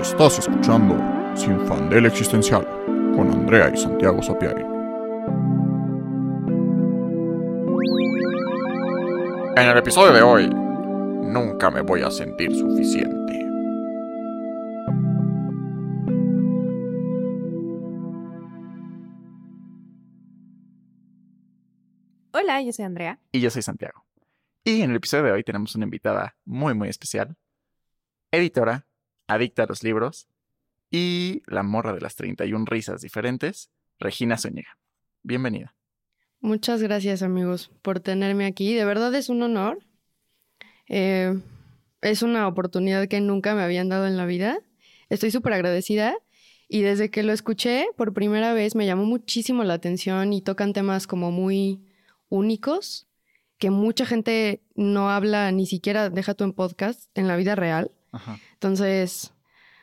Estás escuchando Sin Fandel Existencial con Andrea y Santiago Sapiari. En el episodio de hoy, nunca me voy a sentir suficiente. Hola, yo soy Andrea. Y yo soy Santiago. Y en el episodio de hoy tenemos una invitada muy, muy especial. Editora, adicta a los libros y la morra de las 31 risas diferentes, Regina Zúñiga. Bienvenida. Muchas gracias amigos por tenerme aquí. De verdad es un honor. Eh, es una oportunidad que nunca me habían dado en la vida. Estoy súper agradecida y desde que lo escuché por primera vez me llamó muchísimo la atención y tocan temas como muy únicos que mucha gente no habla ni siquiera, deja tú en podcast, en la vida real. Entonces,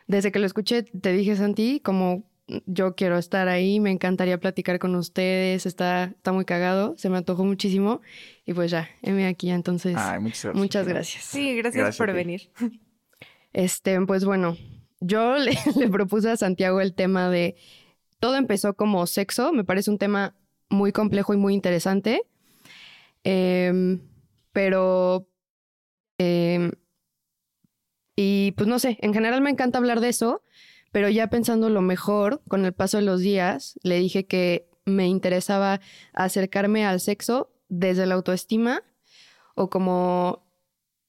desde que lo escuché, te dije, Santi, como yo quiero estar ahí, me encantaría platicar con ustedes, está, está muy cagado, se me antojó muchísimo y pues ya, heme aquí, entonces muchas gracias. Sí, gracias, por venir. Este, pues bueno, yo le, le propuse a Santiago el tema de, todo empezó como sexo, me parece un tema muy complejo y muy interesante, em, pero eh, y pues no sé, en general me encanta hablar de eso, pero ya pensando lo mejor, con el paso de los días, le dije que me interesaba acercarme al sexo desde la autoestima o como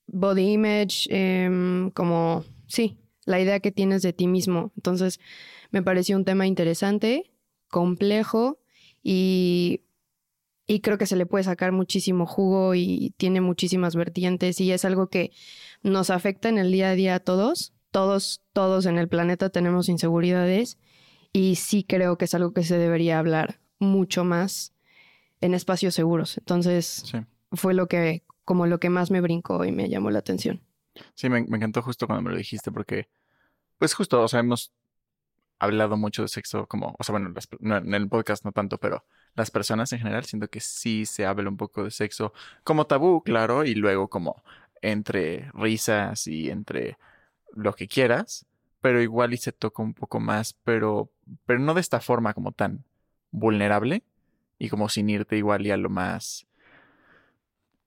body image, em, como, sí, la idea que tienes de ti mismo. Entonces, me pareció un tema interesante, complejo y, y creo que se le puede sacar muchísimo jugo y tiene muchísimas vertientes y es algo que nos afecta en el día a día a todos. Todos, todos en el planeta tenemos inseguridades y sí creo que es algo que se debería hablar mucho más en espacios seguros. Entonces, fue lo que, como lo que más me brincó y me llamó la atención. Sí, me, encantó justo cuando me lo dijiste porque, pues justo, o sea, hemos hablado mucho de sexo como, o sea, bueno, en el podcast no tanto, pero las personas en general siento que sí se habla un poco de sexo como tabú, claro, y luego como entre risas y entre lo que quieras, pero igual y se toca un poco más, pero, pero no de esta forma como tan vulnerable y como sin irte igual y a lo más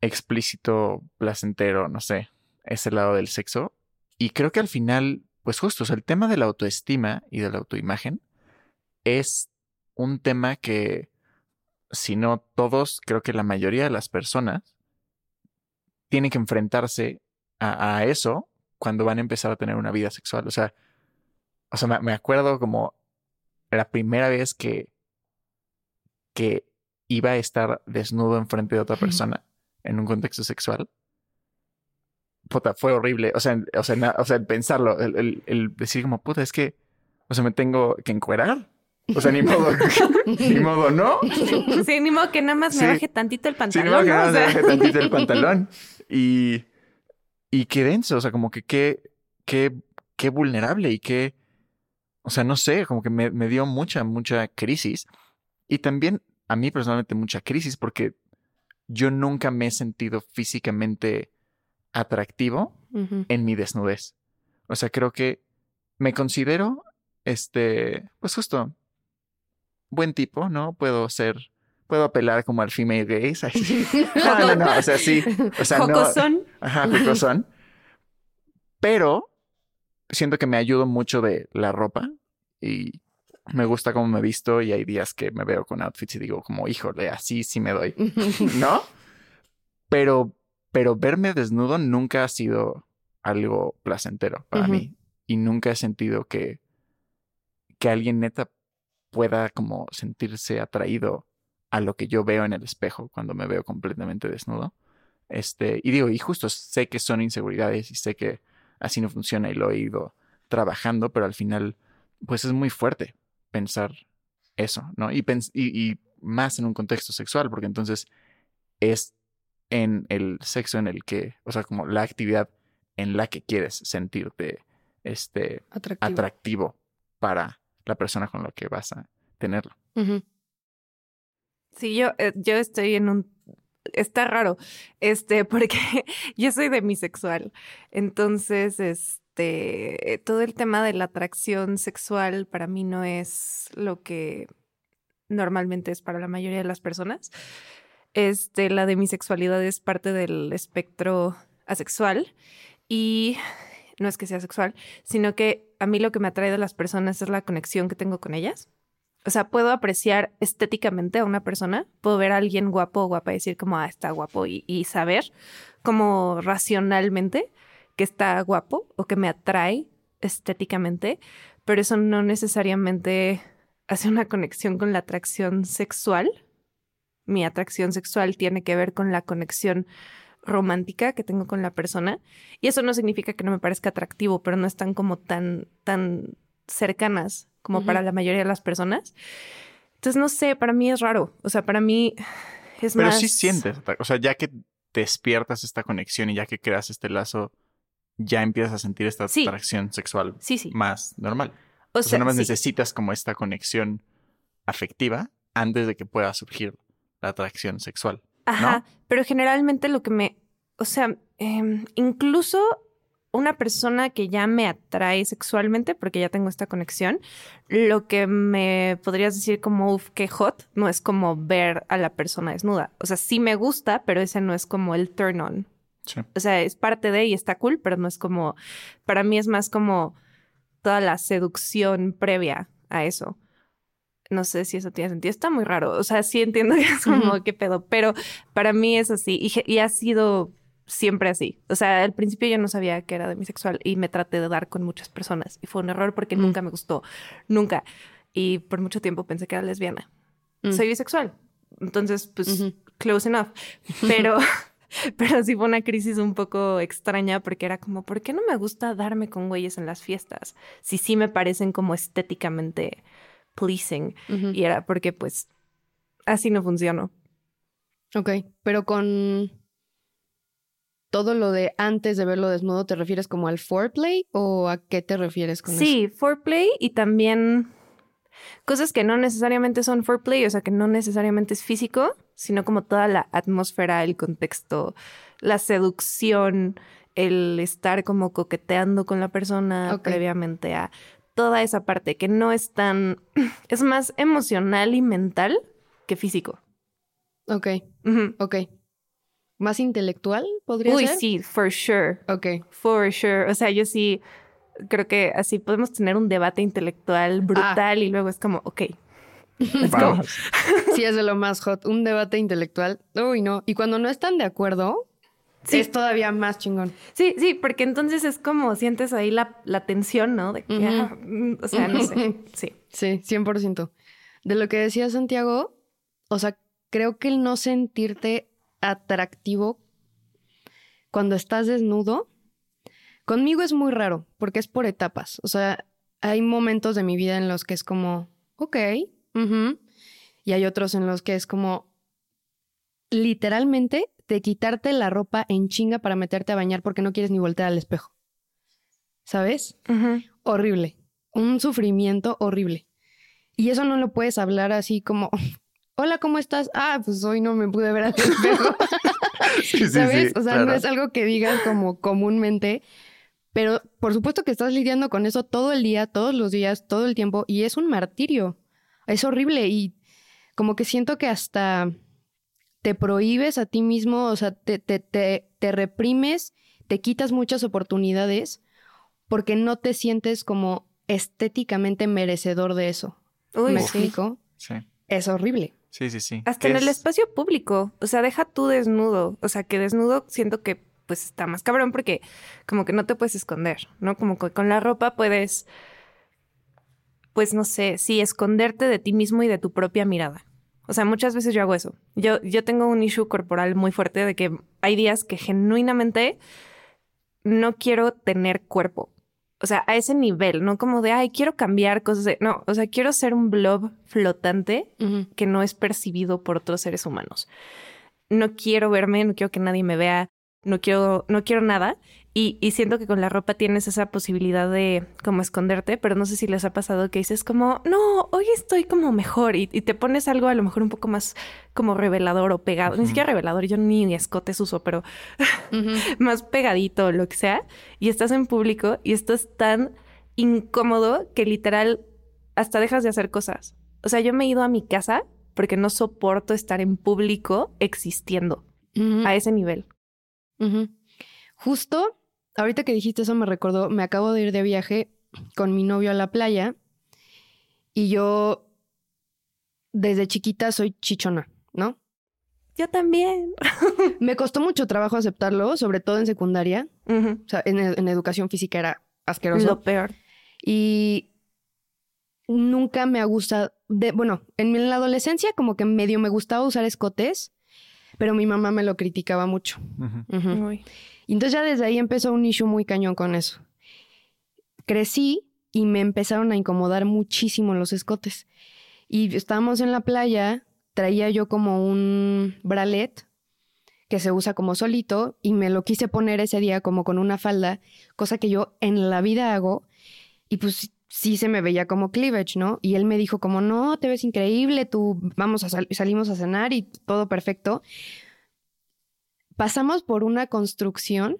explícito, placentero, no sé, ese lado del sexo. Y creo que al final, pues justo, el tema de la autoestima y de la autoimagen es un tema que, si no todos, creo que la mayoría de las personas tienen que enfrentarse a, eso cuando van a empezar a tener una vida sexual. O sea, o sea, me, acuerdo como la primera vez que, que iba a estar desnudo enfrente de otra persona en un contexto sexual. Puta, fue horrible. O sea, o sea, o sea el pensarlo, el, el, decir como, puta, es que, o sea, me tengo que encuerar. O sea, ni modo, ni modo, ¿no? Sí, ni modo que nada más me baje tantito el pantalón. Sí, ni modo que nada más me baje tantito el pantalón. Y, y qué denso, o sea, como que qué, qué, qué vulnerable y qué, o sea, no sé, como que me, me dio mucha, mucha crisis. Y también a mí personalmente mucha crisis porque yo nunca me he sentido físicamente atractivo en mi desnudez. O sea, creo que me considero, este, pues justo, buen tipo, ¿no? Puedo ser puedo apelar como al female gaze. no, no, no, o sea, sí. O sea, Jocosón. no. Ajá, jocosón. Pero siento que me ayudo mucho de la ropa y me gusta cómo me visto y hay días que me veo con outfits y digo como, híjole, así sí me doy, ¿no? Pero, pero verme desnudo nunca ha sido algo placentero para mí y nunca he sentido que, que alguien neta pueda como sentirse atraído a lo que yo veo en el espejo cuando me veo completamente desnudo. Este, y digo, y justo sé que son inseguridades y sé que así no funciona y lo he ido trabajando, pero al final, pues es muy fuerte pensar eso, ¿no? Y, y, más en un contexto sexual, porque entonces es en el sexo en el que, o sea, como la actividad en la que quieres sentirte este, atractivo, para la persona con la que vas a tenerlo. Sí, yo, eh, yo estoy en un está raro, este, porque yo soy demisexual. Entonces, este, este, todo el tema de la atracción sexual para mí no es lo que normalmente es para la mayoría de las personas. Este, la de mi sexualidad es parte del espectro asexual y no es que sea sexual, sino que a mí lo que me atrae de las personas es la conexión que tengo con ellas. O sea, puedo apreciar estéticamente a una persona, puedo ver a alguien guapo o guapa y decir como, ah, está guapo y, y saber como racionalmente que está guapo o que me atrae estéticamente, pero eso no necesariamente hace una conexión con la atracción sexual. Mi atracción sexual tiene que ver con la conexión romántica que tengo con la persona. Y eso no significa que no me parezca atractivo, pero no están como tan, tan cercanas como para la mayoría de las personas. Entonces, no sé, para mí es raro. O sea, para mí es pero más... Pero sí sientes, o sea, ya que despiertas esta conexión y ya que creas este lazo, ya empiezas a sentir esta atracción sexual sí, sí. más normal. O, sea, no más necesitas como esta conexión afectiva antes de que pueda surgir la atracción sexual. Ajá, pero generalmente lo que me, o sea, em, incluso una persona que ya me atrae sexualmente, porque ya tengo esta conexión, lo que me podrías decir como, uff, qué hot, no es como ver a la persona desnuda. O sea, sí me gusta, pero ese no es como el turn on. O sea, es parte de y está cool, pero no es como, para mí es más como toda la seducción previa a eso. No sé si eso tiene sentido. Está muy raro. O sea, sí entiendo que es como qué pedo, pero para mí es así y, y, ha sido siempre así. O sea, al principio yo no sabía que era demisexual y me traté de dar con muchas personas y fue un error porque nunca me gustó. Nunca. Y por mucho tiempo pensé que era lesbiana. Soy bisexual. Entonces, pues, close enough. Pero. Pero sí fue una crisis un poco extraña porque era como, ¿por qué no me gusta darme con güeyes en las fiestas? Si sí me parecen como estéticamente pleasing. Y era porque pues así no funcionó. Ok, pero con todo lo de antes de verlo desnudo, ¿te refieres como al foreplay o a qué te refieres con sí, eso? Sí, foreplay y también cosas que no necesariamente son foreplay, o sea, que no necesariamente es físico, sino como toda la atmósfera, el contexto, la seducción, el estar como coqueteando con la persona previamente a toda esa parte que no es tan, es más emocional y mental que físico. Ok, ok. ¿Más intelectual podría ser? Uy, sí, for sure. Ok. For sure. O sea, yo sí creo que así podemos tener un debate intelectual brutal y luego es como, ok. Vamos. sí, es de lo más hot. Un debate intelectual. Uy, no. Y cuando no están de acuerdo, es todavía más chingón. Sí, sí, porque entonces es como sientes ahí la, la tensión, ¿no? De que, ah, mm, o sea, no sé. Sí. Sí, 100%. De lo que decía Santiago, o sea, creo que el no sentirte atractivo cuando estás desnudo Conmigo es muy raro porque es por etapas. O sea, hay momentos de mi vida en los que es como, ok, y hay otros en los que es como, literalmente, de quitarte la ropa en chinga para meterte a bañar porque no quieres ni voltear al espejo. ¿Sabes? Horrible. Un sufrimiento horrible. Y eso no lo puedes hablar así como, hola, ¿cómo estás? Ah, pues hoy no me pude ver al espejo. ¿Sabes? o sea, no es algo que digas como comúnmente. Pero por supuesto que estás lidiando con eso todo el día, todos los días, todo el tiempo, y es un martirio. Es horrible y como que siento que hasta te prohíbes a ti mismo, o sea, te, te, te, reprimes, te quitas muchas oportunidades porque no te sientes como estéticamente merecedor de eso. Uy, ¿Me explico? Sí. Es horrible. Sí, sí, sí. Hasta en el espacio público. O sea, deja tú desnudo. O sea, que desnudo siento que pues está más cabrón porque como que no te puedes esconder, ¿no? Como que con la ropa puedes, pues no sé, sí, esconderte de ti mismo y de tu propia mirada. O sea, muchas veces yo hago eso. Yo, yo tengo un issue corporal muy fuerte de que hay días que genuinamente no quiero tener cuerpo. O sea, a ese nivel, no como de, ay, quiero cambiar cosas. De... No, o sea, quiero ser un blob flotante que no es percibido por otros seres humanos. No quiero verme, no quiero que nadie me vea no quiero, no quiero nada. Y, y, siento que con la ropa tienes esa posibilidad de como esconderte, pero no sé si les ha pasado que dices como, no, hoy estoy como mejor y, y te pones algo a lo mejor un poco más como revelador o pegado, ni siquiera revelador, yo ni escotes uso, pero más pegadito o lo que sea, y estás en público y estás tan incómodo que literal hasta dejas de hacer cosas. O sea, yo me he ido a mi casa porque no soporto estar en público existiendo a ese nivel. Justo ahorita que dijiste eso me recordó, me acabo de ir de viaje con mi novio a la playa y yo desde chiquita soy chichona, ¿no? Yo también. me costó mucho trabajo aceptarlo, sobre todo en secundaria. O sea, en, en, educación física era asqueroso. Lo peor. Y nunca me ha gustado, de, bueno, en la adolescencia como que medio me gustaba usar escotes, pero mi mamá me lo criticaba mucho. Y entonces ya desde ahí empezó un issue muy cañón con eso. Crecí y me empezaron a incomodar muchísimo los escotes. Y estábamos en la playa, traía yo como un bralet que se usa como solito y me lo quise poner ese día como con una falda, cosa que yo en la vida hago. Y pues sí se me veía como cleavage, ¿no? Y él me dijo como, no, te ves increíble, tú vamos a salimos a cenar y todo perfecto pasamos por una construcción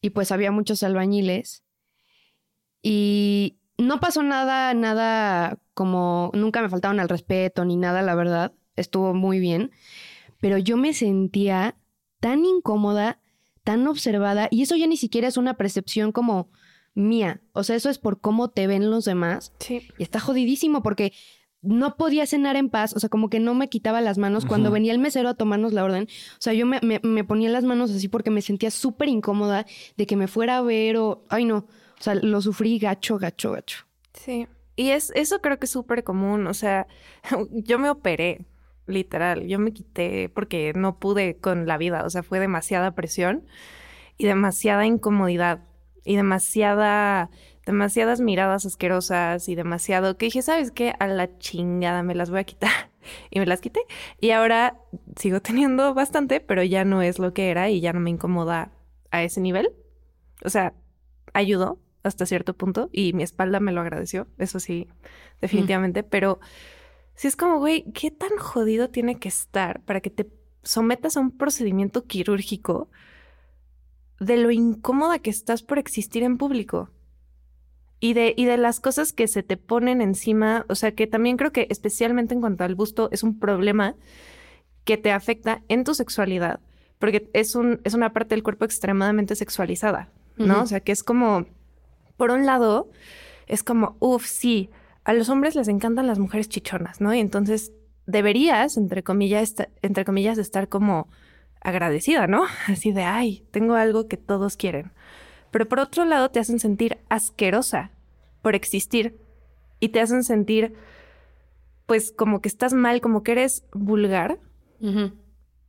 y pues había muchos albañiles y no pasó nada, nada como nunca me faltaron al respeto ni nada, la verdad, estuvo muy bien, pero yo me sentía tan incómoda, tan observada y eso ya ni siquiera es una percepción como mía, o sea, eso es por cómo te ven los demás. Sí. Y está jodidísimo porque no podía cenar en paz, o sea, como que no me quitaba las manos cuando venía el mesero a tomarnos la orden. O sea, yo me, me, ponía las manos así porque me sentía súper incómoda de que me fuera a ver o, ay no, o sea, lo sufrí gacho, gacho, gacho. Sí, y es, eso creo que es súper común, o sea, yo me operé, literal, yo me quité porque no pude con la vida, o sea, fue demasiada presión y demasiada incomodidad y demasiada demasiadas miradas asquerosas y demasiado que dije, ¿sabes qué? A la chingada me las voy a quitar. Y me las quité. Y ahora sigo teniendo bastante, pero ya no es lo que era y ya no me incomoda a ese nivel. O sea, ayudó hasta cierto punto y mi espalda me lo agradeció, eso sí, definitivamente, pero si es como, güey, ¿qué tan jodido tiene que estar para que te sometas a un procedimiento quirúrgico de lo incómoda que estás por existir en público? Y de, y de las cosas que se te ponen encima, o sea que también creo que especialmente en cuanto al busto es un problema que te afecta en tu sexualidad, porque es, un, es una parte del cuerpo extremadamente sexualizada, ¿no? O sea que es como, por un lado, es como, uff, sí, a los hombres les encantan las mujeres chichonas, ¿no? Y entonces deberías, entre comillas, entre comillas, estar como agradecida, ¿no? Así de, ay, tengo algo que todos quieren pero por otro lado te hacen sentir asquerosa por existir. Y te hacen sentir pues como que estás mal, como que eres vulgar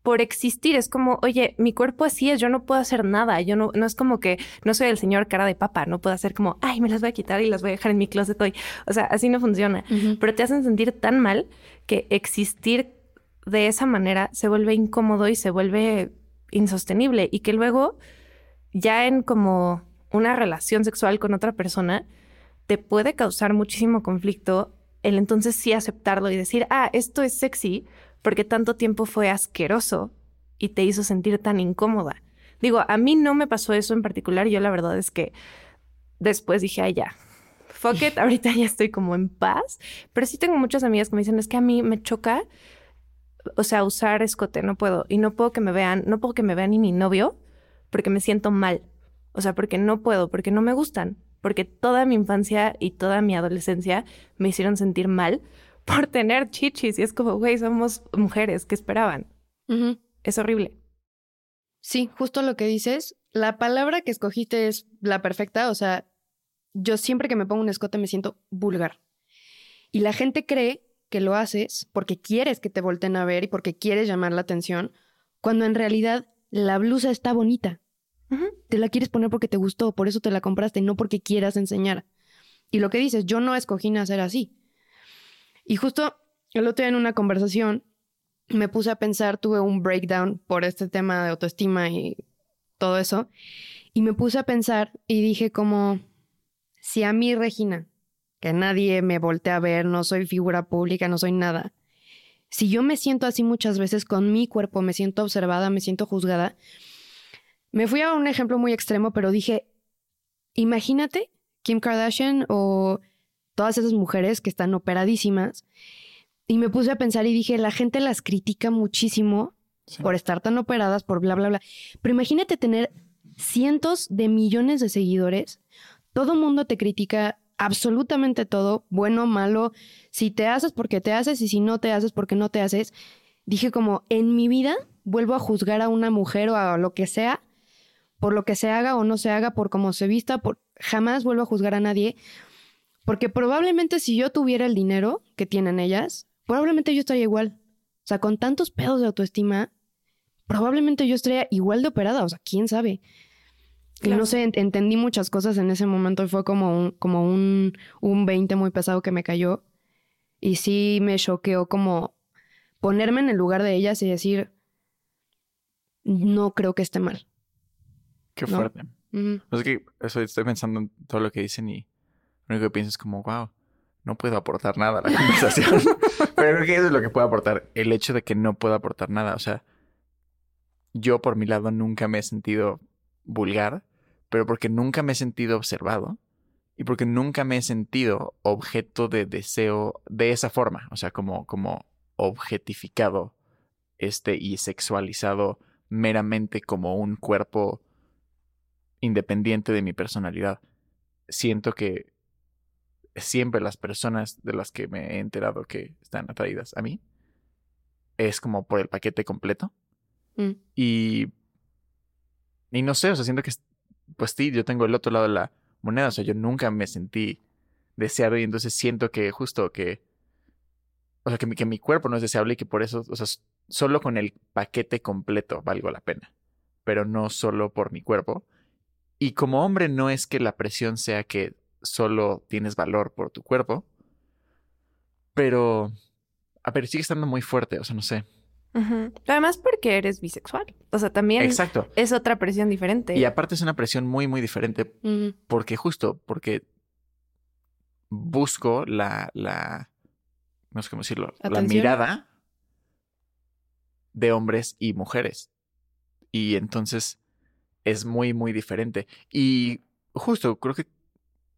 por existir. Es como, oye, mi cuerpo así es, yo no puedo hacer nada, yo no, no es como que no soy el señor cara de papa, no puedo hacer como, ay, me las voy a quitar y las voy a dejar en mi closet hoy. O sea, así no funciona, pero te hacen sentir tan mal que existir de esa manera se vuelve incómodo y se vuelve insostenible. Y que luego ya en como una relación sexual con otra persona, te puede causar muchísimo conflicto el entonces sí aceptarlo y decir, ah, esto es sexy porque tanto tiempo fue asqueroso y te hizo sentir tan incómoda. Digo, a mí no me pasó eso en particular, yo la verdad es que después dije, ah, ya, fuck it, ahorita ya estoy como en paz, pero sí tengo muchas amigas que me dicen, es que a mí me choca, o sea, usar escote, no puedo, y no puedo que me vean, no puedo que me vean ni mi novio, porque me siento mal. O sea, porque no puedo, porque no me gustan, porque toda mi infancia y toda mi adolescencia me hicieron sentir mal por tener chichis. Y es como, güey, somos mujeres, ¿qué esperaban? Es horrible. Sí, justo lo que dices. La palabra que escogiste es la perfecta. O sea, yo siempre que me pongo un escote me siento vulgar. Y la gente cree que lo haces porque quieres que te volten a ver y porque quieres llamar la atención, cuando en realidad la blusa está bonita. Te la quieres poner porque te gustó, por eso te la compraste, no porque quieras enseñar. Y lo que dices, yo no escogí nacer así. Y justo el otro día en una conversación me puse a pensar, tuve un breakdown por este tema de autoestima y todo eso. Y me puse a pensar y dije como, si a mí, Regina, que nadie me voltea a ver, no soy figura pública, no soy nada, si yo me siento así muchas veces con mi cuerpo, me siento observada, me siento juzgada, me fui a un ejemplo muy extremo, pero dije, imagínate Kim Kardashian o todas esas mujeres que están operadísimas. Y me puse a pensar y dije, la gente las critica muchísimo Sí. por estar tan operadas, por bla, bla, bla. Pero imagínate tener cientos de millones de seguidores. Todo mundo te critica absolutamente todo, bueno, malo. Si te haces porque te haces y si no te haces porque no te haces. Dije como, en mi vida vuelvo a juzgar a una mujer o a lo que sea por lo que se haga o no se haga, por cómo se vista, por jamás vuelvo a juzgar a nadie, porque probablemente si yo tuviera el dinero que tienen ellas, probablemente yo estaría igual. O sea, con tantos pedos de autoestima, probablemente yo estaría igual de operada, o sea, quién sabe. Claro. no sé, ent- entendí muchas cosas en ese momento y fue como un, como un, un 20 muy pesado que me cayó. Y sí me choqueó como ponerme en el lugar de ellas y decir, no creo que esté mal. Qué No. fuerte. Ujú. No sé qué, eso estoy pensando en todo lo que dicen y lo único que pienso es como, wow, no puedo aportar nada a la conversación. Pero creo que eso es lo que puedo aportar, el hecho de que no puedo aportar nada. O sea, yo por mi lado nunca me he sentido vulgar, pero porque nunca me he sentido observado y porque nunca me he sentido objeto de deseo de esa forma, o sea, como, como objetificado este, y sexualizado meramente como un cuerpo independiente de mi personalidad. Siento que siempre las personas de las que me he enterado que están atraídas a mí es como por el paquete completo. Mm. Y, y no sé, o sea, siento que, pues sí, yo tengo el otro lado de la moneda, o sea, yo nunca me sentí deseado y entonces siento que justo que, o sea, que mi, que mi cuerpo no es deseable y que por eso, o sea, solo con el paquete completo valgo la pena, pero no solo por mi cuerpo. Y como hombre no es que la presión sea que solo tienes valor por tu cuerpo, pero, a ver, sigue estando muy fuerte, o sea, no sé. Ujú. Además porque eres bisexual. O sea, también Exacto. es otra presión diferente. Y aparte es una presión muy, muy diferente porque justo, porque busco la, la, no sé cómo decirlo, la mirada de hombres y mujeres. Y entonces es muy, muy diferente. Y justo, creo que,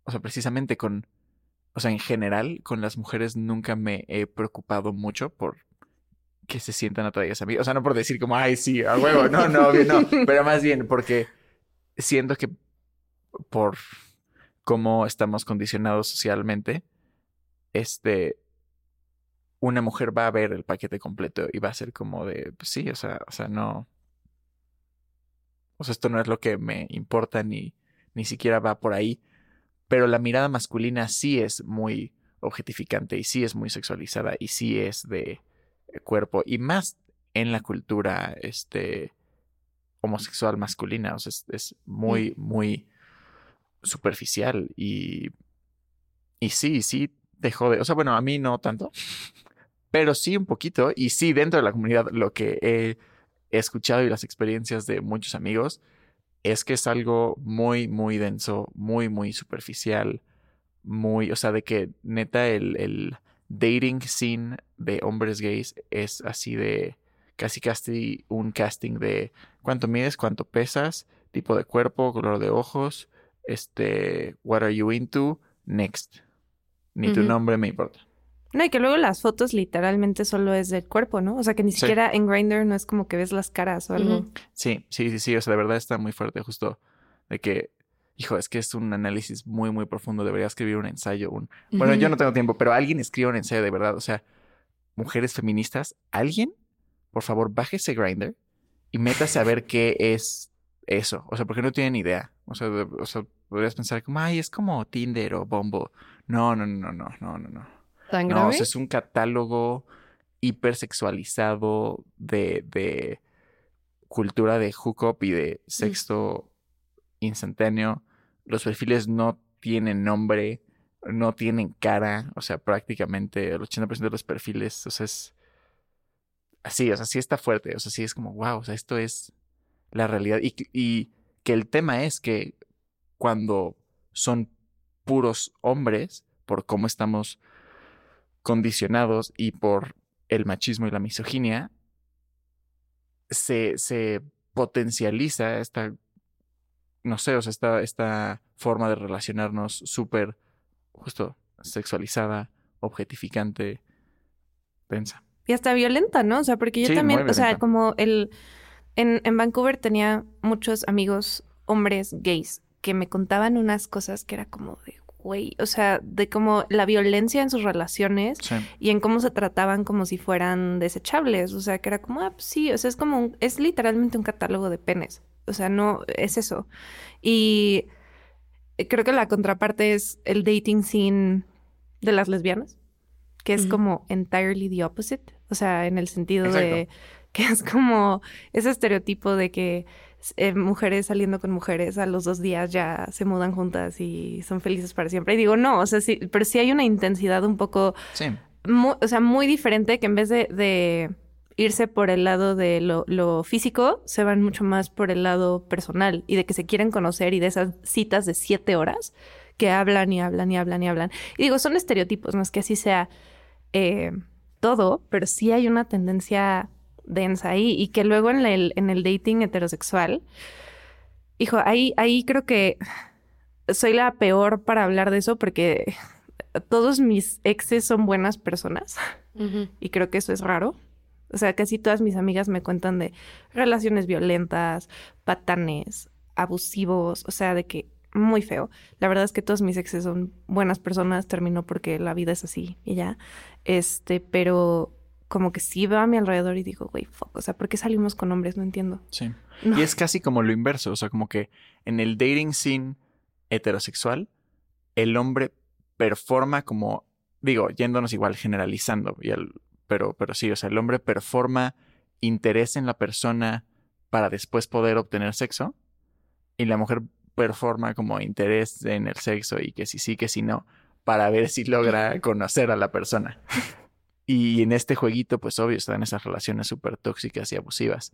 o sea, precisamente con, o sea, en general, con las mujeres nunca me he preocupado mucho por que se sientan atraídas a mí. O sea, no por decir como, ay, sí, a huevo, no, no, obvio, no, pero más bien porque siento que por cómo estamos condicionados socialmente, este, una mujer va a ver el paquete completo y va a ser como de, pues sí, o sea, o sea, no, o sea, esto no es lo que me importa ni, ni siquiera va por ahí, pero la mirada masculina sí es muy objetificante y sí es muy sexualizada y sí es de cuerpo y más en la cultura, este, homosexual masculina, o sea, es, es muy, muy superficial y, y sí, sí te jode. O sea, bueno, a mí no tanto, pero sí un poquito. Y sí, dentro de la comunidad, lo que he escuchado y las experiencias de muchos amigos es que es algo muy, muy denso, muy, muy superficial, muy, o sea, de que neta el, el dating scene de hombres gays es así de casi casi un casting de cuánto mides, cuánto pesas, tipo de cuerpo, color de ojos, este, what are you into, next. Ni tu nombre me importa. No, y que luego las fotos literalmente solo es del cuerpo, ¿no? O sea, que ni Sí. siquiera en Grindr no es como que ves las caras o algo. Sí, sí, sí, sí, o sea, de verdad está muy fuerte justo de que, hijo, es que es un análisis muy, muy profundo, debería escribir un ensayo, un... Bueno, yo no tengo tiempo, pero alguien escriba un ensayo de verdad, o sea, mujeres feministas, alguien, por favor, bájese Grindr y métase a ver qué es eso, o sea, porque no tienen idea, o sea, de- o sea, podrías pensar como, ay, es como Tinder o Bumble. No, no, no, no, no, no, no. ¿Tan No, grave? o sea, es un catálogo hipersexualizado de, de cultura de hookup y de sexto instantáneo. Los perfiles no tienen nombre, no tienen cara, o sea, prácticamente el 80% de los perfiles, o sea, es así, o sea, sí está fuerte, o sea, sí es como, wow, o sea, esto es la realidad. Y, y que el tema es que cuando son puros hombres, por cómo estamos condicionados y por el machismo y la misoginia, se, se potencializa esta, no sé, o sea, esta, esta forma de relacionarnos súper, justo, sexualizada, objetificante, tensa. Y hasta violenta, ¿no? O sea, porque yo Sí, también, o sea, como el... En, en Vancouver tenía muchos amigos hombres gays que me contaban unas cosas que era como de, güey, o sea, de como la violencia en sus relaciones Sí. y en cómo se trataban como si fueran desechables. O sea, que era como, ah, pues sí, o sea, es como, un- es literalmente un catálogo de penes. O sea, no, es eso. Y creo que la contraparte es el dating scene de las lesbianas, que es como entirely the opposite. O sea, en el sentido de que es como ese estereotipo de que eh, mujeres saliendo con mujeres a los dos días ya se mudan juntas y son felices para siempre. Y digo, no, o sea, sí, pero sí hay una intensidad un poco Sí. mu- o sea, muy diferente que en vez de, de irse por el lado de lo, lo físico, se van mucho más por el lado personal y de que se quieren conocer y de esas citas de siete horas que hablan y hablan y hablan y hablan. Y digo, son estereotipos, no es que así sea eh, todo, pero sí hay una tendencia densa ahí y que luego en el, en el dating heterosexual, hijo, ahí, ahí creo que soy la peor para hablar de eso porque todos mis exes son buenas personas y creo que eso es raro. O sea, casi todas mis amigas me cuentan de relaciones violentas, patanes, abusivos, o sea, de que muy feo. La verdad es que todos mis exes son buenas personas, terminó porque la vida es así y ya. Este, pero como que sí veo a mi alrededor y digo, güey, fuck, o sea, ¿por qué salimos con hombres? No entiendo. Sí. No. Y es casi como lo inverso, o sea, como que en el dating scene heterosexual, el hombre performa como, digo, yéndonos igual generalizando, y el- pero, pero sí, o sea, el hombre performa interés en la persona para después poder obtener sexo, y la mujer performa como interés en el sexo y que si sí, que si no, para ver si logra conocer a la persona. Y en este jueguito, pues obvio, están esas relaciones súper tóxicas y abusivas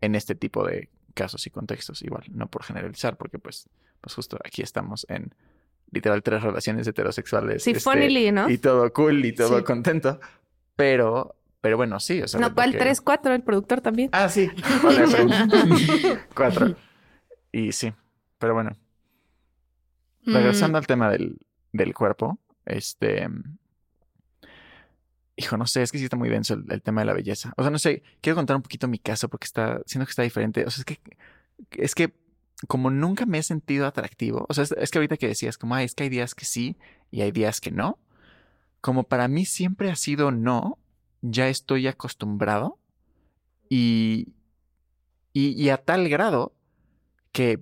en este tipo de casos y contextos, igual, no por generalizar, porque pues, pues justo aquí estamos en literal tres relaciones heterosexuales. Sí, este, funnily, ¿no? Y todo cool y todo Sí. contento. Pero, pero bueno, sí, o sea. No, ¿cuál? que- Tres, cuatro, el productor también. Ah, sí. Hola. Cuatro. Y sí, pero bueno, Mm, regresando al tema del, del cuerpo, este. Hijo, no sé, es que sí está muy denso el, tema de la belleza. O sea, no sé, quiero contar un poquito mi caso porque está, siento que está diferente. O sea, es que, es que como nunca me he sentido atractivo, o sea, es, es que ahorita que decías, como, ay, es que hay días que sí y hay días que no. Como para mí siempre ha sido no, ya estoy acostumbrado y, y, y a tal grado que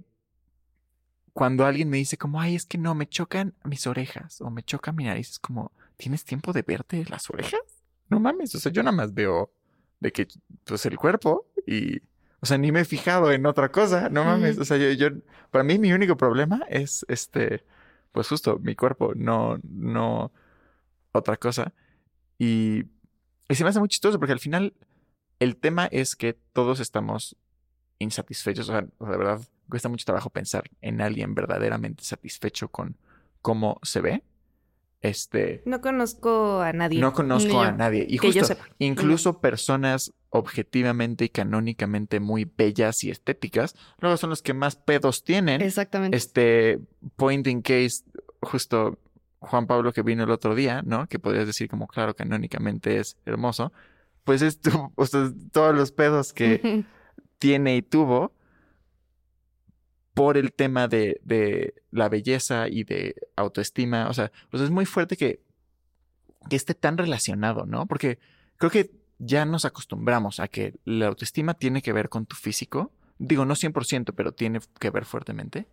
cuando alguien me dice como, ay, es que no, me chocan mis orejas o me choca mi nariz, es como, ¿tienes tiempo de verte las orejas? No mames, o sea, yo nada más veo de que, pues, el cuerpo y, o sea, ni me he fijado en otra cosa, no mames, o sea, yo, yo, para mí mi único problema es, este, pues justo mi cuerpo, no, no otra cosa. Y, y se me hace muy chistoso porque al final el tema es que todos estamos insatisfechos, o sea, de verdad cuesta mucho trabajo pensar en alguien verdaderamente satisfecho con cómo se ve. Este, No conozco a nadie. no conozco a nadie. Y Que yo justo, sepa. incluso personas objetivamente y canónicamente muy bellas y estéticas, luego son los que más pedos tienen. Exactamente. Este, point in case, justo Juan Pablo que vino el otro día, ¿no? Que podrías decir como, claro, canónicamente es hermoso. Pues es tu- o sea, todos los pedos que tiene y tuvo por el tema de, de la belleza y de autoestima. O sea, pues es muy fuerte que, que esté tan relacionado, ¿no? Porque creo que ya nos acostumbramos a que la autoestima tiene que ver con tu físico. Digo, no 100%, pero tiene que ver fuertemente.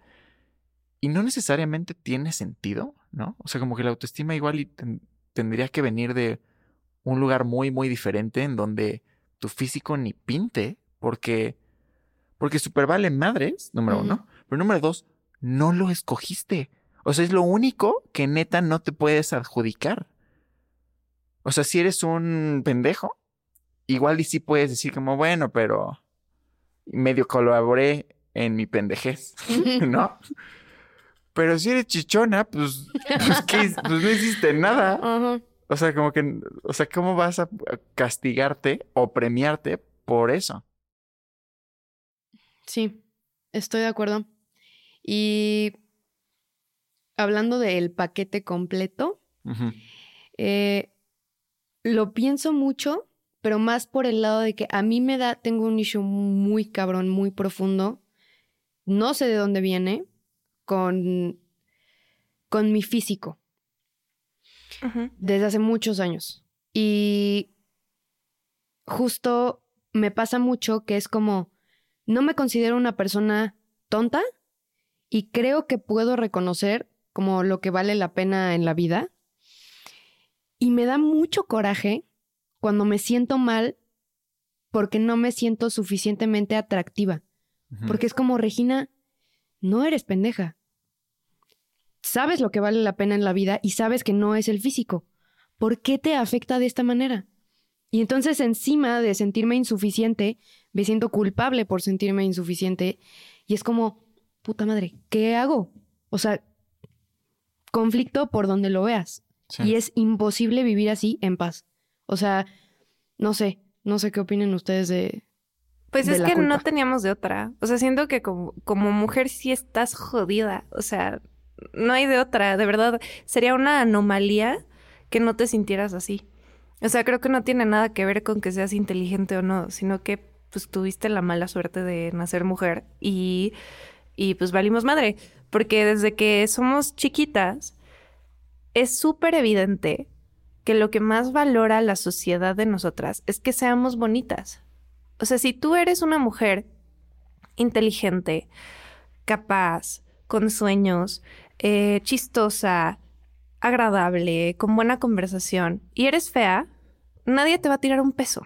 Y no necesariamente tiene sentido, ¿no? O sea, como que la autoestima igual y ten- tendría que venir de un lugar muy, muy diferente en donde tu físico ni pinte, porque, porque super vale madres, número uno. Pero número dos, no lo escogiste. O sea, es lo único que neta no te puedes adjudicar. O sea, si eres un pendejo, igual y sí puedes decir como, bueno, pero medio colaboré en mi pendejez, ¿no? Pero si eres chichona, pues, pues, ¿qué? pues no hiciste nada. O sea, como que, o sea, ¿cómo vas a castigarte o premiarte por eso? Sí, estoy de acuerdo. Y hablando del paquete completo, eh, lo pienso mucho, pero más por el lado de que a mí me da, tengo un issue muy cabrón, muy profundo. No sé de dónde viene con, con mi físico desde hace muchos años. Y justo me pasa mucho que es como, no me considero una persona tonta y creo que puedo reconocer como lo que vale la pena en la vida. Y me da mucho coraje cuando me siento mal porque no me siento suficientemente atractiva. Porque es como, Regina, no eres pendeja. Sabes lo que vale la pena en la vida y sabes que no es el físico. ¿Por qué te afecta de esta manera? Y entonces encima de sentirme insuficiente, me siento culpable por sentirme insuficiente y es como, puta madre, ¿qué hago? O sea, conflicto por donde lo veas. Sí. Y es imposible vivir así en paz. O sea, no sé, no sé qué opinen ustedes de... Pues de es la que no teníamos de otra. O sea, siento que como, como mujer sí estás jodida. O sea, no hay de otra. De verdad, sería una anomalía que no te sintieras así. O sea, creo que no tiene nada que ver con que seas inteligente o no, sino que pues tuviste la mala suerte de nacer mujer y, y pues valimos madre. Porque desde que somos chiquitas, es súper evidente que lo que más valora la sociedad de nosotras es que seamos bonitas. O sea, si tú eres una mujer inteligente, capaz, con sueños, eh, chistosa, agradable, con buena conversación, y eres fea, nadie te va a tirar un peso.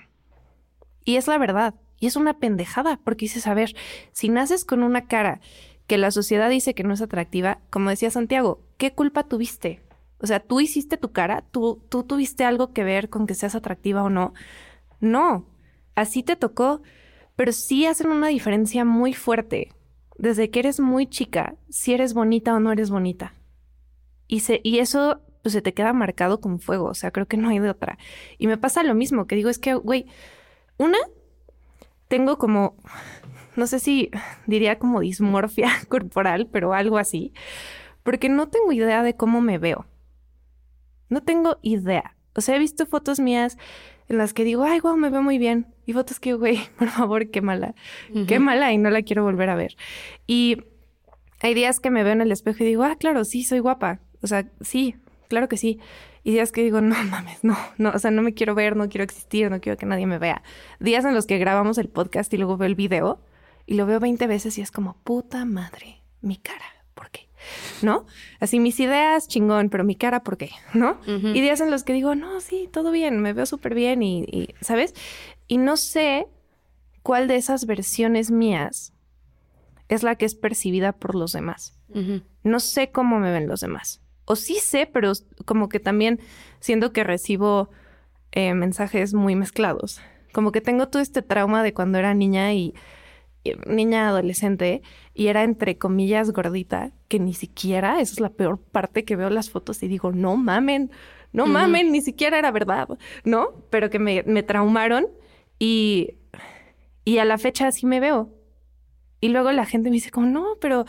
Y es la verdad. Y es una pendejada, porque dices, a ver, si naces con una cara que la sociedad dice que no es atractiva, como decía Santiago, ¿qué culpa tuviste? O sea, tú hiciste tu cara, tú, tú tuviste algo que ver con que seas atractiva o no. No, así te tocó, pero sí hacen una diferencia muy fuerte. Desde que eres muy chica, si eres bonita o no eres bonita. Y, se, y eso pues, se te queda marcado con fuego, o sea, creo que no hay de otra. Y me pasa lo mismo, que digo, es que, güey, una, tengo como, no sé si diría como dismorfia corporal, pero algo así, porque no tengo idea de cómo me veo. No tengo idea. O sea, he visto fotos mías en las que digo, ay, wow, me veo muy bien. Y fotos que, güey, por favor, qué mala. Qué mala y no la quiero volver a ver. Y hay días que me veo en el espejo y digo, ah, claro, sí, soy guapa. O sea, sí, claro que sí. Y días que digo, no mames, no, no, o sea, no me quiero ver, no quiero existir, no quiero que nadie me vea. Días en los que grabamos el podcast y luego veo el video y lo veo 20 veces y es como, puta madre, mi cara, ¿por qué? ¿No? Así mis ideas, chingón, pero mi cara, ¿por qué? ¿No? Y días en los que digo, no, sí, todo bien, me veo súper bien y, y, ¿sabes? Y no sé cuál de esas versiones mías es la que es percibida por los demás. No sé cómo me ven los demás. O sí sé, pero como que también siento que recibo eh, mensajes muy mezclados. Como que tengo todo este trauma de cuando era niña y, y niña adolescente y era entre comillas gordita, que ni siquiera, esa es la peor parte que veo las fotos y digo, no mamen, no mamen, ni siquiera era verdad, ¿no? Pero que me, me traumaron y, y a la fecha así me veo. Y luego la gente me dice como, no, pero,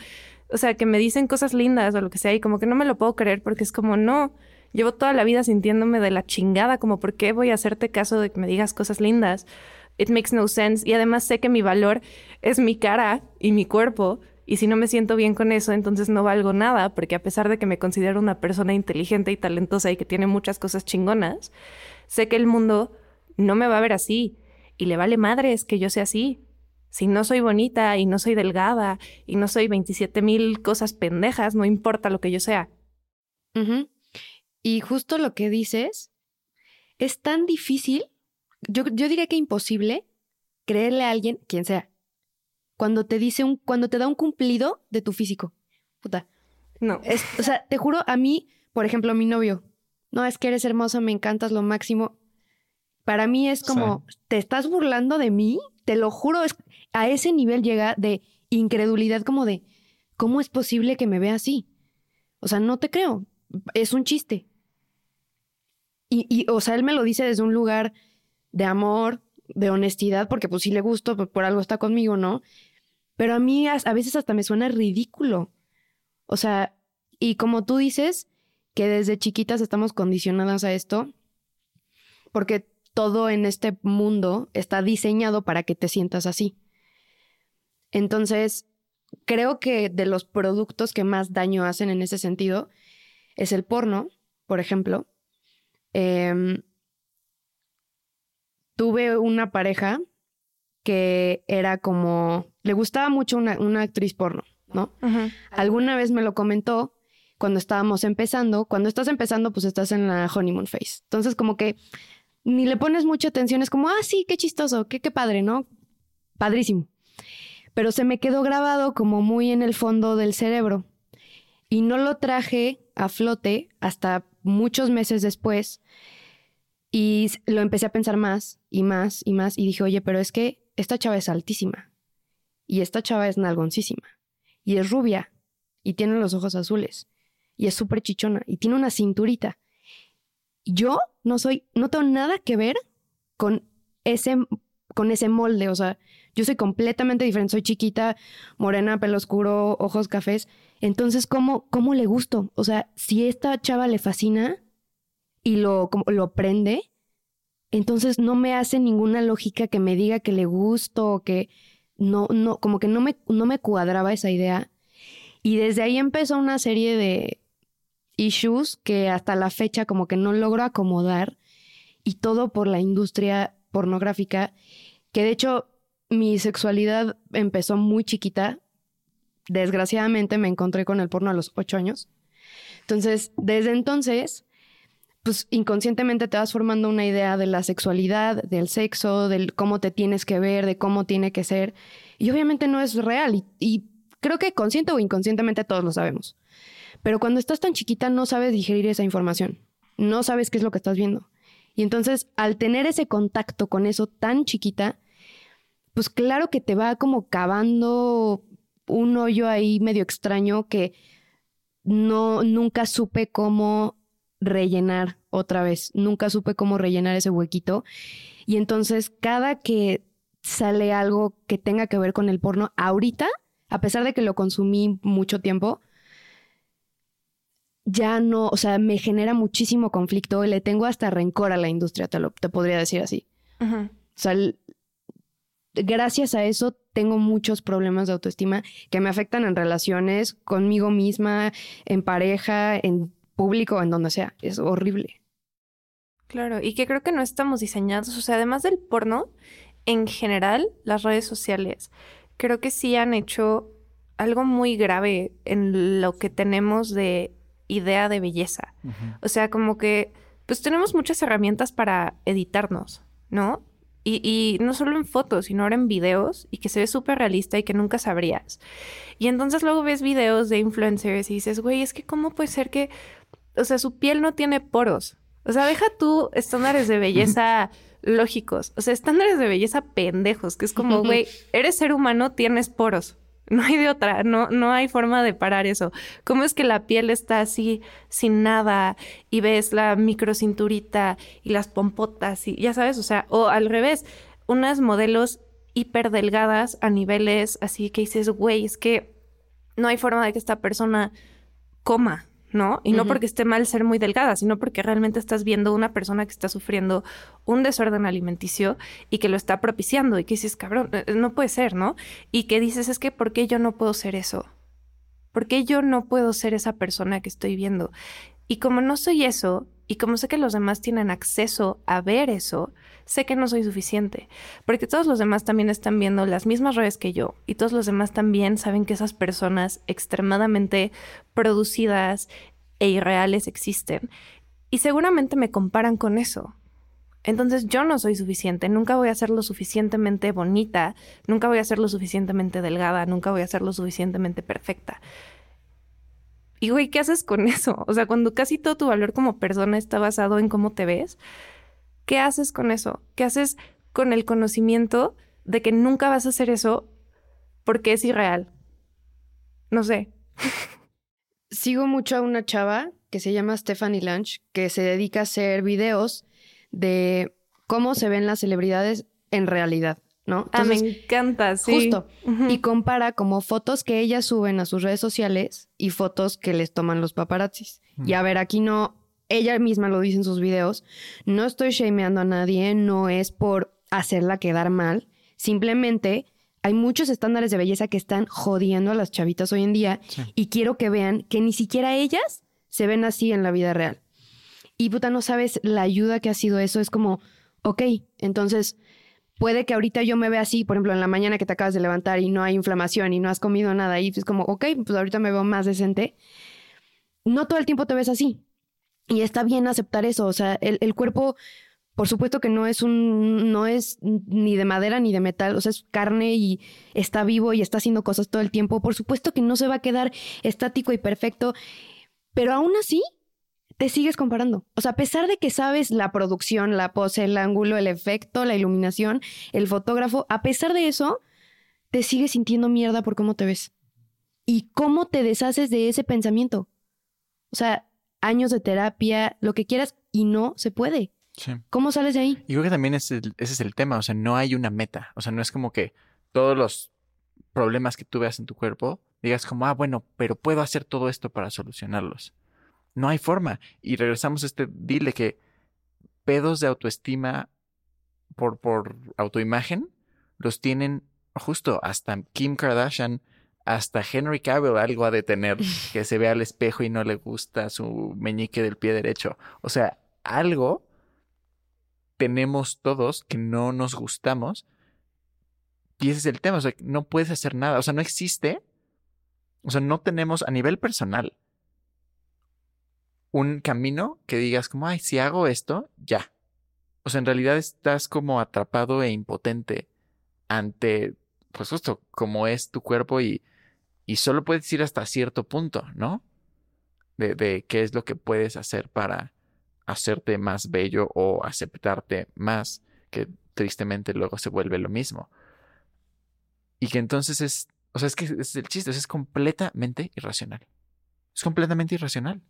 o sea, que me dicen cosas lindas o lo que sea, y como que no me lo puedo creer porque es como, no, llevo toda la vida sintiéndome de la chingada, como, ¿por qué voy a hacerte caso de que me digas cosas lindas? It makes no sense. Y además sé que mi valor es mi cara y mi cuerpo. Y si no me siento bien con eso, entonces no valgo nada, porque a pesar de que me considero una persona inteligente y talentosa y que tiene muchas cosas chingonas, sé que el mundo no me va a ver así. Y le vale madres que yo sea así. Si no soy bonita y no soy delgada y no soy 27 mil cosas pendejas, no importa lo que yo sea. Y justo lo que dices, es tan difícil, yo, yo diría que imposible, creerle a alguien, quien sea, cuando te dice un, cuando te da un cumplido de tu físico. Puta. No. Es- o sea, te juro, a mí, por ejemplo, mi novio, no, es que eres hermosa, me encantas lo máximo. Para mí es como, ¿te estás burlando de mí? Te lo juro, es, a ese nivel llega de incredulidad como de, ¿cómo es posible que me vea así? O sea, no te creo, es un chiste. Y, o sea, él me lo dice desde un lugar de amor, de honestidad, porque pues sí le gusto, por algo está conmigo, ¿no? Pero a mí a veces hasta me suena ridículo. O sea, y como tú dices, que desde chiquitas estamos condicionadas a esto, porque todo en este mundo está diseñado para que te sientas así. Entonces, creo que de los productos que más daño hacen en ese sentido es el porno, por ejemplo. Eh, tuve una pareja que era como, le gustaba mucho una, una actriz porno, ¿no? Uh -huh. Alguna vez me lo comentó cuando estábamos empezando. Cuando estás empezando, pues estás en la honeymoon phase. Entonces, como que ni le pones mucha atención, es como, ah, sí, qué chistoso, qué, qué padre, ¿no? Padrísimo. Pero se me quedó grabado como muy en el fondo del cerebro. Y no lo traje a flote hasta muchos meses después. Y lo empecé a pensar más y más y más. Y dije, oye, pero es que esta chava es altísima. Y esta chava es nalgoncísima. Y es rubia. Y tiene los ojos azules. Y es súper chichona. Y tiene una cinturita. Yo no soy, no tengo nada que ver con ese, con ese molde. O sea, yo soy completamente diferente. Soy chiquita, morena, pelo oscuro, ojos cafés. Entonces, ¿cómo, cómo le gusto? O sea, si esta chava le fascina y lo, como, lo prende, entonces no me hace ninguna lógica que me diga que le gusto o que no, no, como que no me, no me cuadraba esa idea. Y desde ahí empezó una serie de issues que hasta la fecha como que no logro acomodar y todo por la industria pornográfica, que de hecho mi sexualidad empezó muy chiquita. Desgraciadamente me encontré con el porno a los ocho años. Entonces, desde entonces, pues inconscientemente te vas formando una idea de la sexualidad, del sexo, del cómo te tienes que ver, de cómo tiene que ser. Y obviamente no es real. Y, y creo que consciente o inconscientemente todos lo sabemos. Pero cuando estás tan chiquita no sabes digerir esa información. No sabes qué es lo que estás viendo. Y entonces, al tener ese contacto con eso tan chiquita, pues claro que te va como cavando un hoyo ahí medio extraño que no nunca supe cómo rellenar otra vez, nunca supe cómo rellenar ese huequito y entonces cada que sale algo que tenga que ver con el porno ahorita, a pesar de que lo consumí mucho tiempo, ya no, o sea, me genera muchísimo conflicto y le tengo hasta rencor a la industria, te, lo, te podría decir así. Uh -huh. O sea, gracias a eso tengo muchos problemas de autoestima que me afectan en relaciones conmigo misma, en pareja, en público, en donde sea. Es horrible. Claro, y que creo que no estamos diseñados, o sea, además del porno, en general, las redes sociales, creo que sí han hecho algo muy grave en lo que tenemos de idea de belleza. Uh -huh. O sea, como que, pues tenemos muchas herramientas para editarnos, ¿no? Y, y, no solo en fotos, sino ahora en videos y que se ve súper realista y que nunca sabrías. Y entonces luego ves videos de influencers y dices, güey, es que cómo puede ser que, o sea, su piel no tiene poros. O sea, deja tú estándares de belleza lógicos, o sea, estándares de belleza pendejos, que es como, güey, eres ser humano, tienes poros. No hay de otra, no, no hay forma de parar eso. ¿Cómo es que la piel está así sin nada y ves la microcinturita y las pompotas y ya sabes, o sea, o al revés, unas modelos hiper delgadas a niveles así que dices, güey, es que no hay forma de que esta persona coma, ¿no? Y no uh -huh. porque esté mal ser muy delgada, sino porque realmente estás viendo una persona que está sufriendo un desorden alimenticio y que lo está propiciando y que dices, cabrón, eh, no puede ser, ¿no? Y que dices, es que, ¿por qué yo no puedo ser eso? ¿Por qué yo no puedo ser esa persona que estoy viendo? Y como no soy eso, y como sé que los demás tienen acceso a ver eso, sé que no soy suficiente, porque todos los demás también están viendo las mismas redes que yo, y todos los demás también saben que esas personas extremadamente producidas e irreales existen, y seguramente me comparan con eso. Entonces yo no soy suficiente, nunca voy a ser lo suficientemente bonita, nunca voy a ser lo suficientemente delgada, nunca voy a ser lo suficientemente perfecta. Y güey, ¿qué haces con eso? O sea, cuando casi todo tu valor como persona está basado en cómo te ves, ¿qué haces con eso? ¿Qué haces con el conocimiento de que nunca vas a hacer eso porque es irreal. No sé. Sigo mucho a una chava que se llama Stephanie Lange, que se dedica a hacer videos de cómo se ven las celebridades en realidad, ¿no? ah, me encanta, sí. Justo. Y compara como fotos que ellas suben a sus redes sociales y fotos que les toman los paparazzis. Y a ver, aquí no, ella misma lo dice en sus videos, no estoy shameando a nadie, no es por hacerla quedar mal, simplemente hay muchos estándares de belleza que están jodiendo a las chavitas hoy en día Sí. y quiero que vean que ni siquiera ellas se ven así en la vida real. Y puta, no sabes la ayuda que ha sido eso, es como, ok, entonces puede que ahorita yo me vea así, por ejemplo, en la mañana que te acabas de levantar y no hay inflamación y no has comido nada y es como, ok, pues ahorita me veo más decente. No todo el tiempo te ves así. Y está bien aceptar eso. O sea, el, el cuerpo, por supuesto que no es un, no es ni de madera ni de metal. O sea, es carne y está vivo y está haciendo cosas todo el tiempo. Por supuesto que no se va a quedar estático y perfecto. Pero aún así, te sigues comparando. O sea, a pesar de que sabes la producción, la pose, el ángulo, el efecto, la iluminación, el fotógrafo, a pesar de eso, te sigues sintiendo mierda por cómo te ves. ¿Y cómo te deshaces de ese pensamiento? O sea, años de terapia, lo que quieras, y no se puede. Sí. ¿Cómo sales de ahí? Y creo que también es el- ese es el tema, o sea, no hay una meta, o sea, no es como que todos los problemas que tú veas en tu cuerpo digas como, ah, bueno, pero puedo hacer todo esto para solucionarlos. No hay forma. Y regresamos a este deal de que pedos de autoestima por, por autoimagen los tienen justo hasta Kim Kardashian, hasta Henry Cavill algo ha de tener que se ve al espejo y no le gusta su meñique del pie derecho. O sea, algo tenemos todos que no nos gustamos. Y ese es el tema, o sea, no puedes hacer nada, o sea, no existe, o sea, no tenemos a nivel personal un camino que digas como, ay, si hago esto, ya. O sea, en realidad estás como atrapado e impotente ante, pues justo, como es tu cuerpo y, y solo puedes ir hasta cierto punto, ¿no? De, de qué es lo que puedes hacer para hacerte más bello o aceptarte más, que tristemente luego se vuelve lo mismo. Y que entonces es, o sea, es que es el chiste, es completamente irracional. Es completamente irracional.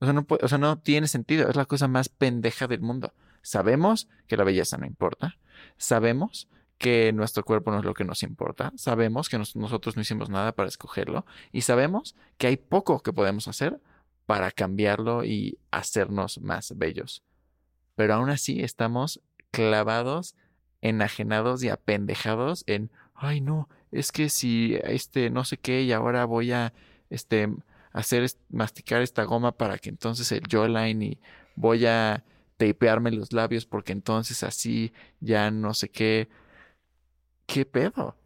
O sea, no tiene sentido. Es la cosa más pendeja del mundo. Sabemos que la belleza no importa. Sabemos que nuestro cuerpo no es lo que nos importa. Sabemos que nos- nosotros no hicimos nada para escogerlo. Y sabemos que hay poco que podemos hacer para cambiarlo y hacernos más bellos. Pero aún así estamos clavados, enajenados y apendejados en, ay no, es que si este no sé qué y ahora voy a este hacer es- masticar esta goma para que entonces el jawline y voy a tapearme los labios porque entonces así ya no sé qué. ¿Qué pedo?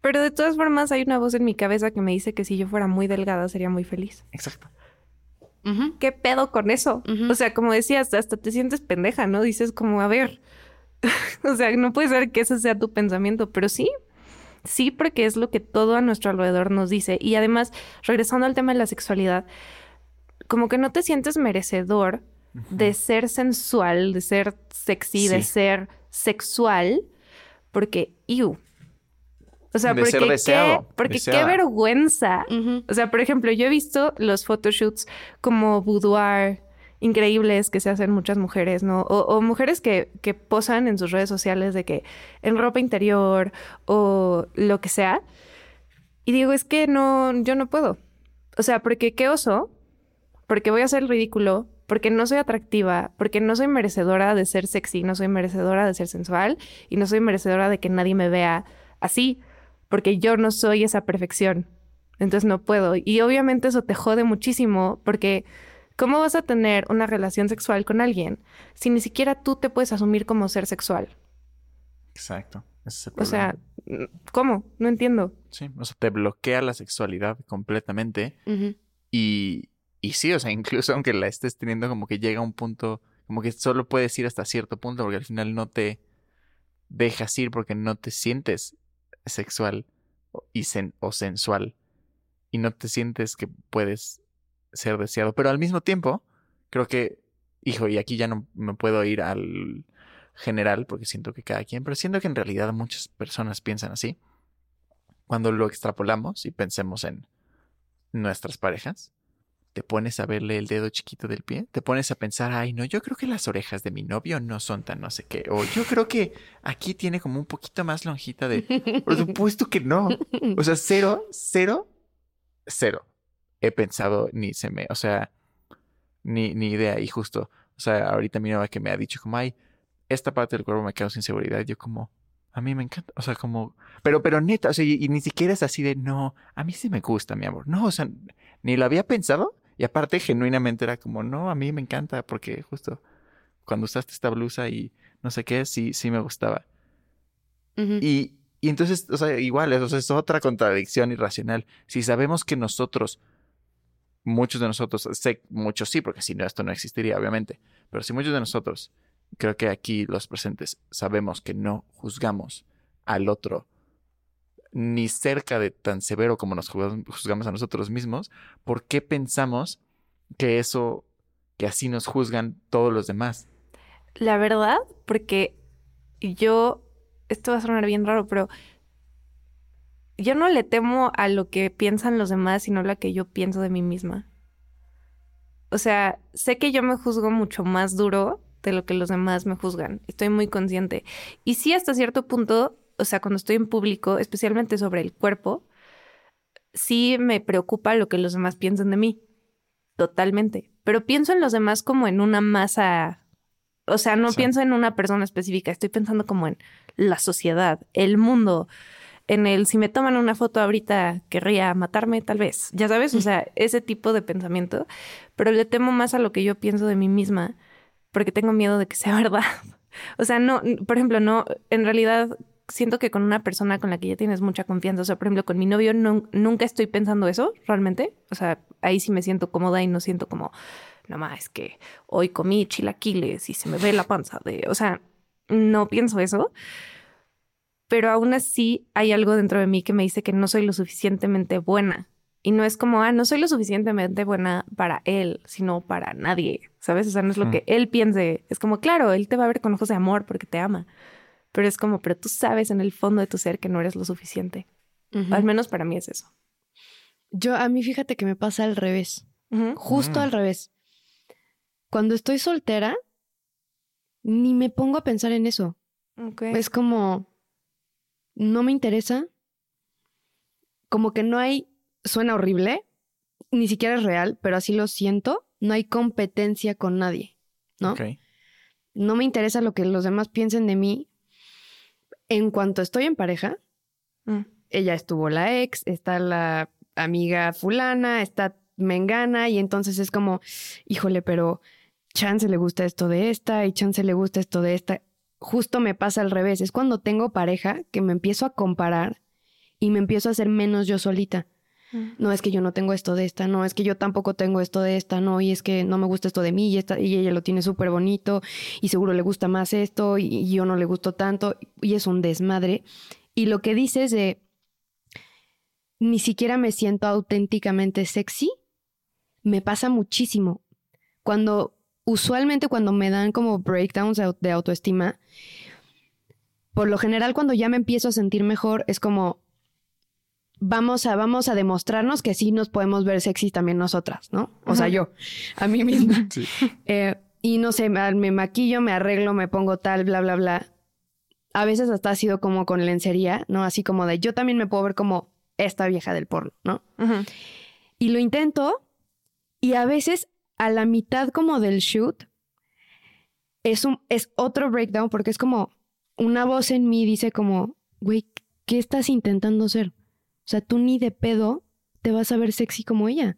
Pero de todas formas hay una voz en mi cabeza que me dice que si yo fuera muy delgada sería muy feliz. Exacto. ¿Qué pedo con eso? O sea, como decías, hasta te sientes pendeja, ¿no? Dices como, a ver, o sea, no puede ser que ese sea tu pensamiento, pero sí, sí, porque es lo que todo a nuestro alrededor nos dice. Y además, regresando al tema de la sexualidad, como que no te sientes merecedor de ser sensual, de ser sexy, de ser sexual, porque, iu. O sea, De porque, ser qué, deseado, porque qué vergüenza. O sea, por ejemplo, yo he visto los photoshoots como boudoir increíbles que se hacen muchas mujeres, ¿no? O, o mujeres que, que posan en sus redes sociales de que en ropa interior o lo que sea. Y digo, es que no, yo no puedo. O sea, porque qué oso, porque voy a el ridículo, porque no soy atractiva, porque no soy merecedora de ser sexy, no soy merecedora de ser sensual y no soy merecedora de que nadie me vea así, porque yo no soy esa perfección. Entonces no puedo. Y obviamente eso te jode muchísimo porque ¿cómo vas a tener una relación sexual con alguien si ni siquiera tú te puedes asumir como ser sexual? Exacto. Ese es el O sea, ¿cómo? No entiendo. Sí, o sea, te bloquea la sexualidad completamente. Y, y sí, o sea, incluso aunque la estés teniendo, como que llega a un punto, como que solo puedes ir hasta cierto punto, porque al final no te dejas ir porque no te sientes sexual o- y sen- o sensual. Y no te sientes que puedes ser deseado. Pero al mismo tiempo, creo que, hijo, y aquí ya no me puedo ir al general, porque siento que cada quien, pero siento que en realidad muchas personas piensan así. Cuando lo extrapolamos y pensemos en nuestras parejas, te pones a verle el dedo chiquito del pie, te pones a pensar, ay, no, yo creo que las orejas de mi novio no son tan no sé qué, o yo creo que aquí tiene como un poquito más lonjita de... Por supuesto que no. O sea, cero, cero, cero. He pensado ni se me, o sea, ni, ni idea. Y justo, o sea, ahorita mi novia que me ha dicho como, ay, esta parte del cuerpo me causa inseguridad. Yo como, a mí me encanta, o sea, como, pero, pero neta, o sea, y, y ni siquiera es así de, no, a mí sí me gusta, mi amor. No, o sea, ni lo había pensado y aparte, genuinamente era como, no, a mí me encanta porque justo cuando usaste esta blusa y no sé qué, sí, sí me gustaba. Y, y entonces, o sea, igual, o sea, es otra contradicción irracional. Si sabemos que nosotros, muchos de nosotros, sé, muchos sí, porque si no, esto no existiría, obviamente, pero si muchos de nosotros, creo que aquí los presentes, sabemos que no juzgamos al otro ni cerca de tan severo como nos juzgamos a nosotros mismos, ¿por qué pensamos que eso, que así nos juzgan todos los demás? La verdad, porque yo, esto va a sonar bien raro, pero yo no le temo a lo que piensan los demás, sino a lo que yo pienso de mí misma. O sea, sé que yo me juzgo mucho más duro de lo que los demás me juzgan. Estoy muy consciente. Y sí, hasta cierto punto, o sea, cuando estoy en público, especialmente sobre el cuerpo, sí me preocupa lo que los demás piensan de mí. Totalmente. Pero pienso en los demás como en una masa. O sea, no Sí. pienso en una persona específica, estoy pensando como en la sociedad, el mundo, en el si me toman una foto ahorita querría matarme, tal vez. Ya sabes, o sea, ese tipo de pensamiento. Pero le temo más a lo que yo pienso de mí misma porque tengo miedo de que sea verdad. O sea, no, por ejemplo, no, en realidad siento que con una persona con la que ya tienes mucha confianza, o sea, por ejemplo, con mi novio no- nunca estoy pensando eso realmente. O sea, ahí sí me siento cómoda y no siento como, no más, es que hoy comí chilaquiles y se me ve la panza de, o sea, no pienso eso. Pero aún así hay algo dentro de mí que me dice que no soy lo suficientemente buena. Y no es como, ah, no soy lo suficientemente buena para él, sino para nadie, ¿sabes? O sea, no es lo Mm. que él piense. Es como, claro, él te va a ver con ojos de amor porque te ama. Pero es como, pero tú sabes en el fondo de tu ser que no eres lo suficiente. Al menos para mí es eso. Yo, a mí fíjate que me pasa al revés. Justo Mm. al revés. Cuando estoy soltera, ni me pongo a pensar en eso. Es como, no me interesa. Como que no hay, suena horrible, ni siquiera es real, pero así lo siento. No hay competencia con nadie, ¿no? Ok. No me interesa lo que los demás piensen de mí. En cuanto estoy en pareja, Mm. ella estuvo la ex, está la amiga fulana, está mengana, y entonces es como, híjole, pero chance le gusta esto de esta y chance le gusta esto de esta. Justo me pasa al revés, es cuando tengo pareja que me empiezo a comparar y me empiezo a hacer menos yo solita. Mm. No es que yo no tengo esto de esta, no es que yo tampoco tengo esto de esta, no, y es que no me gusta esto de mí y, esta, y ella lo tiene súper bonito y seguro le gusta más esto y, y yo no le gusto tanto y es un desmadre. Y lo que dices de ni siquiera me siento auténticamente sexy, me pasa muchísimo. Cuando, usualmente cuando me dan como breakdowns de au- de autoestima, por lo general cuando ya me empiezo a sentir mejor es como vamos a vamos a demostrarnos que sí nos podemos ver sexy también nosotras, ¿no? O sea, yo a mí misma. Sí. Eh, y no sé, me, maquillo, me arreglo, me pongo tal, bla, bla, bla. A veces hasta ha sido como con lencería, ¿no? Así como de yo también me puedo ver como esta vieja del porno, ¿no? Y lo intento y a veces a la mitad como del shoot es, un, es otro breakdown porque es como una voz en mí dice como, güey, ¿qué estás intentando ser? O sea, tú ni de pedo te vas a ver sexy como ella.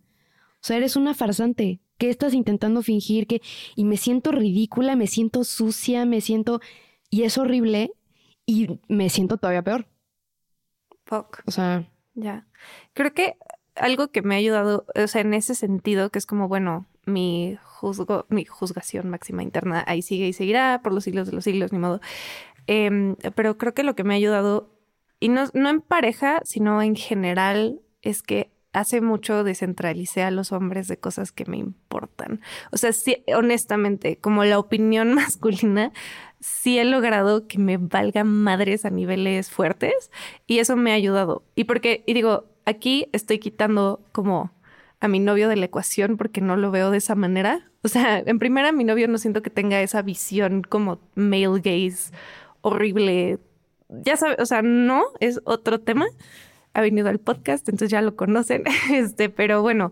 O sea, eres una farsante. ¿Qué estás intentando fingir? que Y me siento ridícula, me siento sucia, me siento... Y es horrible y me siento todavía peor. Fuck. O sea, Ya. Creo que algo que me ha ayudado, o sea, en ese sentido, que es como, bueno, mi juzgo, mi juzgación máxima interna ahí sigue y seguirá por los siglos de los siglos, ni modo. Em, pero creo que lo que me ha ayudado, y no, no en pareja, sino en general, es que hace mucho descentralicé a los hombres de cosas que me importan. O sea, sí, honestamente, como la opinión masculina sí he logrado que me valgan madres a niveles fuertes y eso me ha ayudado. Y porque, y digo, aquí estoy quitando como a mi novio de la ecuación porque no lo veo de esa manera. O sea, en primera, mi novio no siento que tenga esa visión como male gaze horrible. Ya sabes, o sea, no, es otro tema. Ha venido al podcast, entonces ya lo conocen. Este, pero bueno,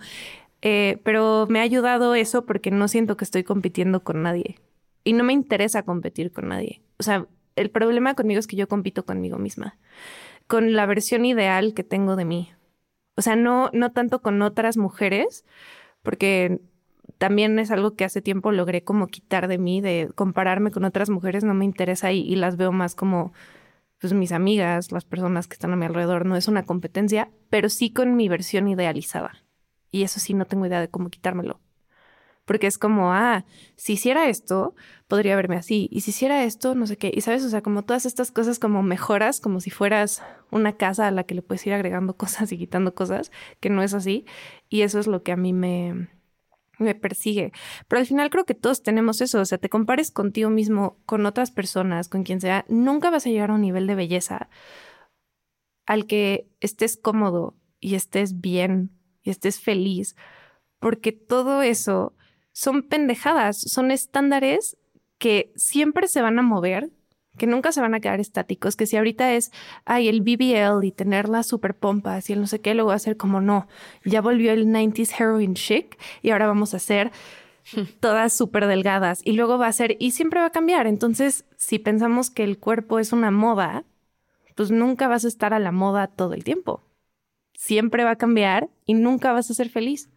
eh, pero me ha ayudado eso porque no siento que estoy compitiendo con nadie. Y no me interesa competir con nadie. O sea, el problema conmigo es que yo compito conmigo misma, con la versión ideal que tengo de mí. O sea, no, no tanto con otras mujeres, porque también es algo que hace tiempo logré como quitar de mí, de compararme con otras mujeres, no me interesa y, y las veo más como pues mis amigas, las personas que están a mi alrededor, no es una competencia, pero sí con mi versión idealizada. Y eso sí, no tengo idea de cómo quitármelo. Porque es como, ah, si hiciera esto, podría verme así. Y si hiciera esto, no sé qué. Y sabes, o sea, como todas estas cosas como mejoras, como si fueras una casa a la que le puedes ir agregando cosas y quitando cosas, que no es así. Y eso es lo que a mí me, me persigue. Pero al final creo que todos tenemos eso. O sea, te compares contigo mismo, con otras personas, con quien sea, nunca vas a llegar a un nivel de belleza al que estés cómodo y estés bien y estés feliz. Porque todo eso son pendejadas, son estándares que siempre se van a mover, que nunca se van a quedar estáticos, que si ahorita es, ay, el BBL y tener las super pompas y el no sé qué, luego va a ser como no, ya volvió el 90s heroin chic y ahora vamos a hacer todas súper delgadas y luego va a ser, y siempre va a cambiar. Entonces, si pensamos que el cuerpo es una moda, pues nunca vas a estar a la moda todo el tiempo. Siempre va a cambiar y nunca vas a ser feliz.